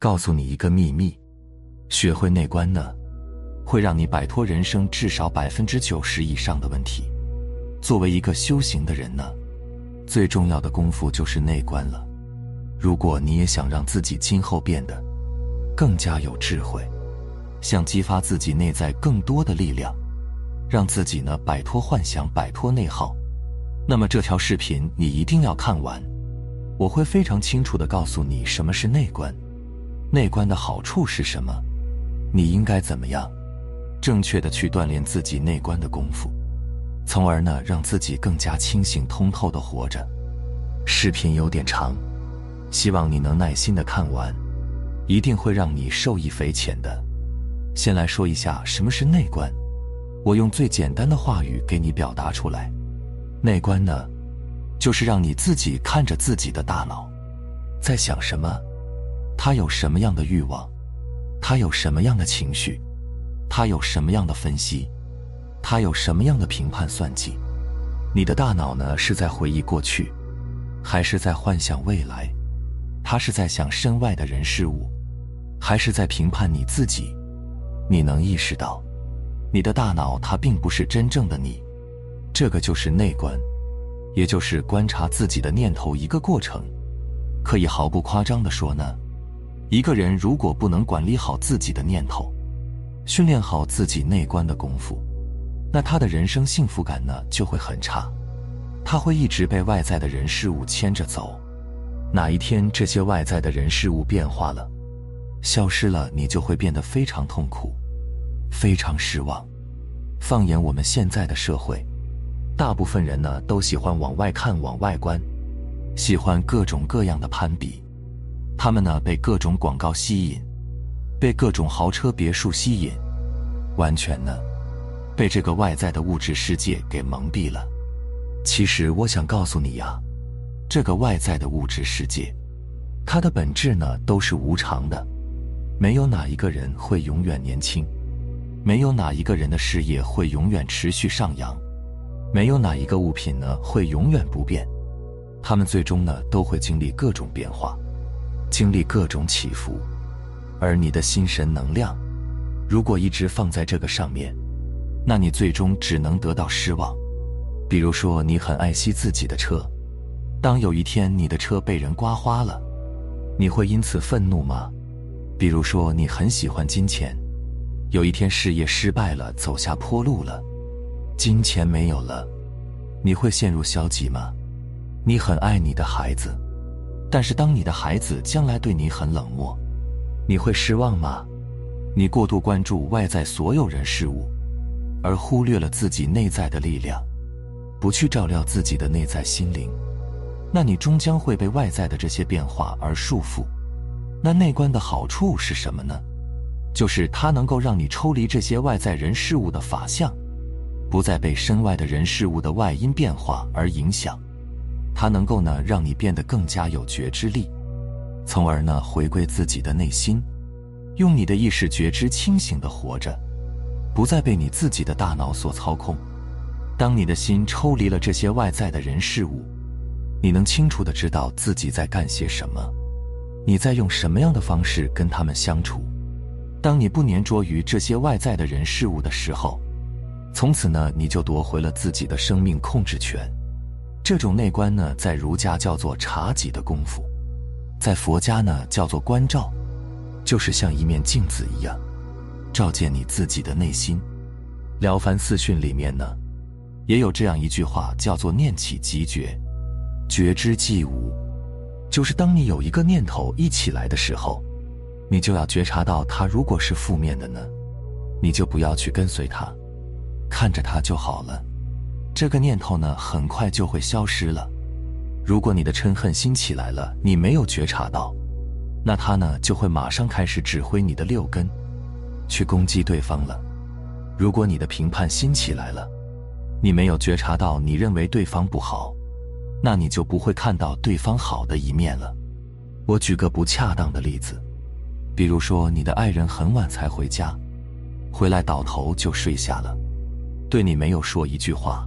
告诉你一个秘密：学会内观呢，会让你摆脱人生至少百分之九十以上的问题。作为一个修行的人呢，最重要的功夫就是内观了。如果你也想让自己今后变得更加有智慧，想激发自己内在更多的力量，让自己呢摆脱幻想、摆脱内耗，那么这条视频你一定要看完。我会非常清楚的告诉你什么是内观，内观的好处是什么，你应该怎么样正确的去锻炼自己内观的功夫。从而呢，让自己更加清醒通透的活着。视频有点长，希望你能耐心的看完，一定会让你受益匪浅的。先来说一下什么是内观，我用最简单的话语给你表达出来。内观呢，就是让你自己看着自己的大脑，在想什么，他有什么样的欲望，他有什么样的情绪，他有什么样的分析。他有什么样的评判算计？你的大脑呢？是在回忆过去，还是在幻想未来？他是在想身外的人事物，还是在评判你自己？你能意识到，你的大脑它并不是真正的你，这个就是内观，也就是观察自己的念头一个过程。可以毫不夸张的说呢，一个人如果不能管理好自己的念头，训练好自己内观的功夫。那他的人生幸福感呢就会很差，他会一直被外在的人事物牵着走，哪一天这些外在的人事物变化了，消失了，你就会变得非常痛苦，非常失望。放眼我们现在的社会，大部分人呢都喜欢往外看、往外观，喜欢各种各样的攀比，他们呢被各种广告吸引，被各种豪车别墅吸引，完全呢。被这个外在的物质世界给蒙蔽了。其实我想告诉你呀，这个外在的物质世界，它的本质呢都是无常的，没有哪一个人会永远年轻，没有哪一个人的事业会永远持续上扬，没有哪一个物品呢会永远不变，他们最终呢都会经历各种变化，经历各种起伏。而你的心神能量，如果一直放在这个上面。那你最终只能得到失望。比如说，你很爱惜自己的车，当有一天你的车被人刮花了，你会因此愤怒吗？比如说，你很喜欢金钱，有一天事业失败了，走下坡路了，金钱没有了，你会陷入消极吗？你很爱你的孩子，但是当你的孩子将来对你很冷漠，你会失望吗？你过度关注外在所有人事物。而忽略了自己内在的力量，不去照料自己的内在心灵，那你终将会被外在的这些变化而束缚。那内观的好处是什么呢？就是它能够让你抽离这些外在人事物的法相，不再被身外的人事物的外因变化而影响。它能够呢让你变得更加有觉知力，从而呢回归自己的内心，用你的意识觉知清醒的活着。不再被你自己的大脑所操控。当你的心抽离了这些外在的人事物，你能清楚的知道自己在干些什么，你在用什么样的方式跟他们相处。当你不粘着于这些外在的人事物的时候，从此呢，你就夺回了自己的生命控制权。这种内观呢，在儒家叫做察己的功夫，在佛家呢叫做观照，就是像一面镜子一样。照见你自己的内心，《了凡四训》里面呢，也有这样一句话，叫做“念起即觉，觉之即无”，就是当你有一个念头一起来的时候，你就要觉察到它。如果是负面的呢，你就不要去跟随它，看着它就好了。这个念头呢，很快就会消失了。如果你的嗔恨心起来了，你没有觉察到，那它呢，就会马上开始指挥你的六根。去攻击对方了。如果你的评判心起来了，你没有觉察到你认为对方不好，那你就不会看到对方好的一面了。我举个不恰当的例子，比如说你的爱人很晚才回家，回来倒头就睡下了，对你没有说一句话。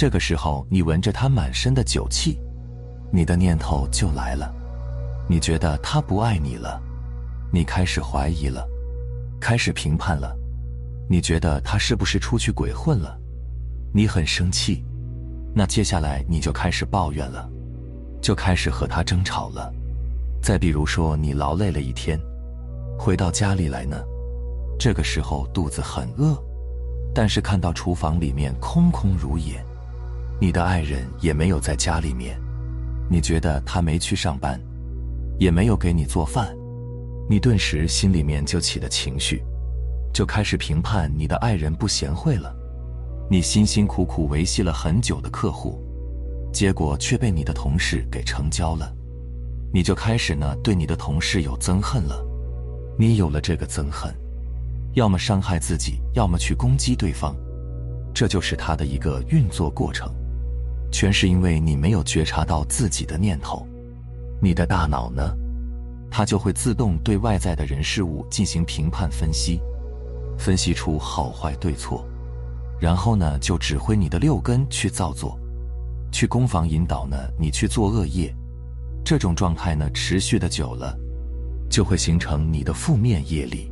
这个时候你闻着他满身的酒气，你的念头就来了，你觉得他不爱你了。你开始怀疑了，开始评判了，你觉得他是不是出去鬼混了？你很生气，那接下来你就开始抱怨了，就开始和他争吵了。再比如说，你劳累了一天，回到家里来呢，这个时候肚子很饿，但是看到厨房里面空空如也，你的爱人也没有在家里面，你觉得他没去上班，也没有给你做饭。你顿时心里面就起了情绪，就开始评判你的爱人不贤惠了。你辛辛苦苦维系了很久的客户，结果却被你的同事给成交了，你就开始呢对你的同事有憎恨了。你有了这个憎恨，要么伤害自己，要么去攻击对方，这就是他的一个运作过程，全是因为你没有觉察到自己的念头。你的大脑呢？它就会自动对外在的人事物进行评判分析，分析出好坏对错，然后呢，就指挥你的六根去造作，去攻防引导呢你去做恶业。这种状态呢，持续的久了，就会形成你的负面业力，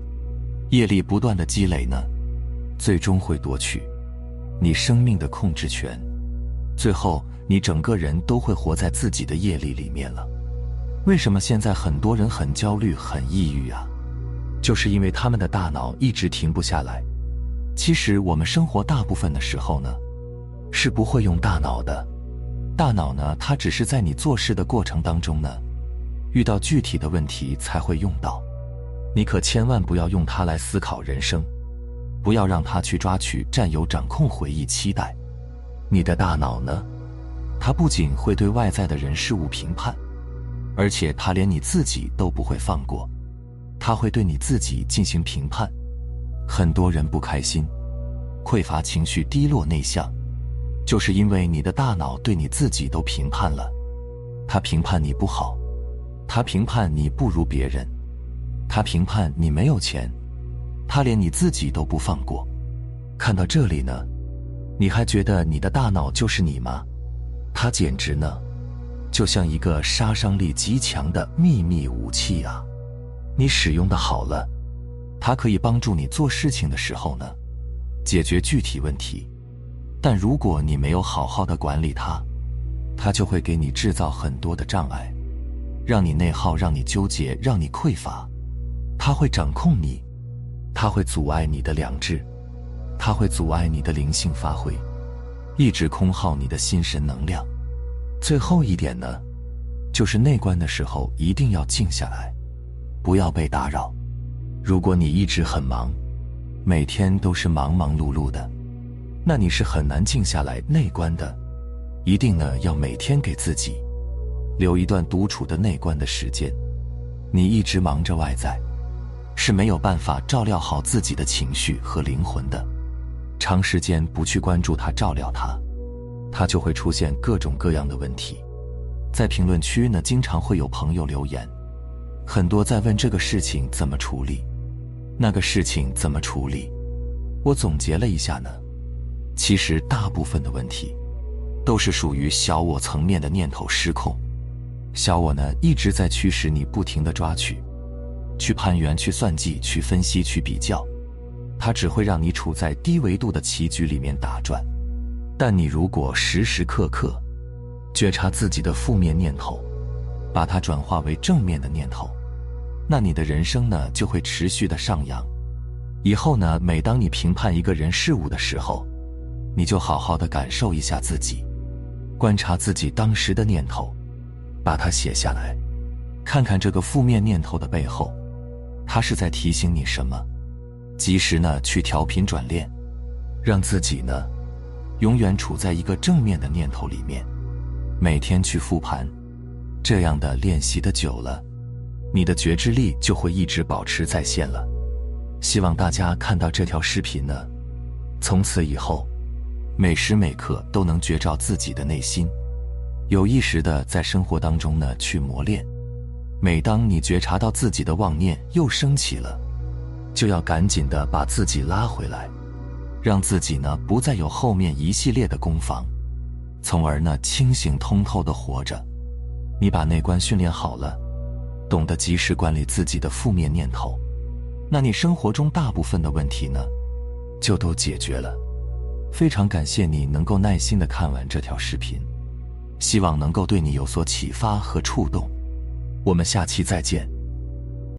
业力不断的积累呢，最终会夺取你生命的控制权，最后你整个人都会活在自己的业力里面了。为什么现在很多人很焦虑、很抑郁啊？就是因为他们的大脑一直停不下来。其实我们生活大部分的时候呢，是不会用大脑的。大脑呢，它只是在你做事的过程当中呢，遇到具体的问题才会用到。你可千万不要用它来思考人生，不要让它去抓取、占有、掌控、回忆、期待。你的大脑呢，它不仅会对外在的人事物评判。而且它连你自己都不会放过，他会对你自己进行评判。很多人不开心、匮乏、情绪低落、内向，就是因为你的大脑对你自己都评判了。他评判你不好，他评判你不如别人，他评判你没有钱，他连你自己都不放过。看到这里呢，你还觉得你的大脑就是你吗？它简直呢！就像一个杀伤力极强的秘密武器啊！你使用的好了，它可以帮助你做事情的时候呢，解决具体问题；但如果你没有好好的管理它，它就会给你制造很多的障碍，让你内耗，让你纠结，让你匮乏。它会掌控你，它会阻碍你的良知，它会阻碍你的灵性发挥，一直空耗你的心神能量。最后一点呢，就是内观的时候一定要静下来，不要被打扰。如果你一直很忙，每天都是忙忙碌碌的，那你是很难静下来内观的。一定呢要每天给自己留一段独处的内观的时间。你一直忙着外在，是没有办法照料好自己的情绪和灵魂的。长时间不去关注他，照料他。他就会出现各种各样的问题，在评论区呢，经常会有朋友留言，很多在问这个事情怎么处理，那个事情怎么处理。我总结了一下呢，其实大部分的问题，都是属于小我层面的念头失控，小我呢一直在驱使你不停的抓取，去攀援、去算计、去分析、去比较，它只会让你处在低维度的棋局里面打转。但你如果时时刻刻觉察自己的负面念头，把它转化为正面的念头，那你的人生呢就会持续的上扬。以后呢，每当你评判一个人事物的时候，你就好好的感受一下自己，观察自己当时的念头，把它写下来，看看这个负面念头的背后，它是在提醒你什么，及时呢去调频转念，让自己呢。永远处在一个正面的念头里面，每天去复盘，这样的练习的久了，你的觉知力就会一直保持在线了。希望大家看到这条视频呢，从此以后，每时每刻都能觉照自己的内心，有意识的在生活当中呢去磨练。每当你觉察到自己的妄念又升起了，就要赶紧的把自己拉回来。让自己呢不再有后面一系列的攻防，从而呢清醒通透的活着。你把内观训练好了，懂得及时管理自己的负面念头，那你生活中大部分的问题呢，就都解决了。非常感谢你能够耐心的看完这条视频，希望能够对你有所启发和触动。我们下期再见。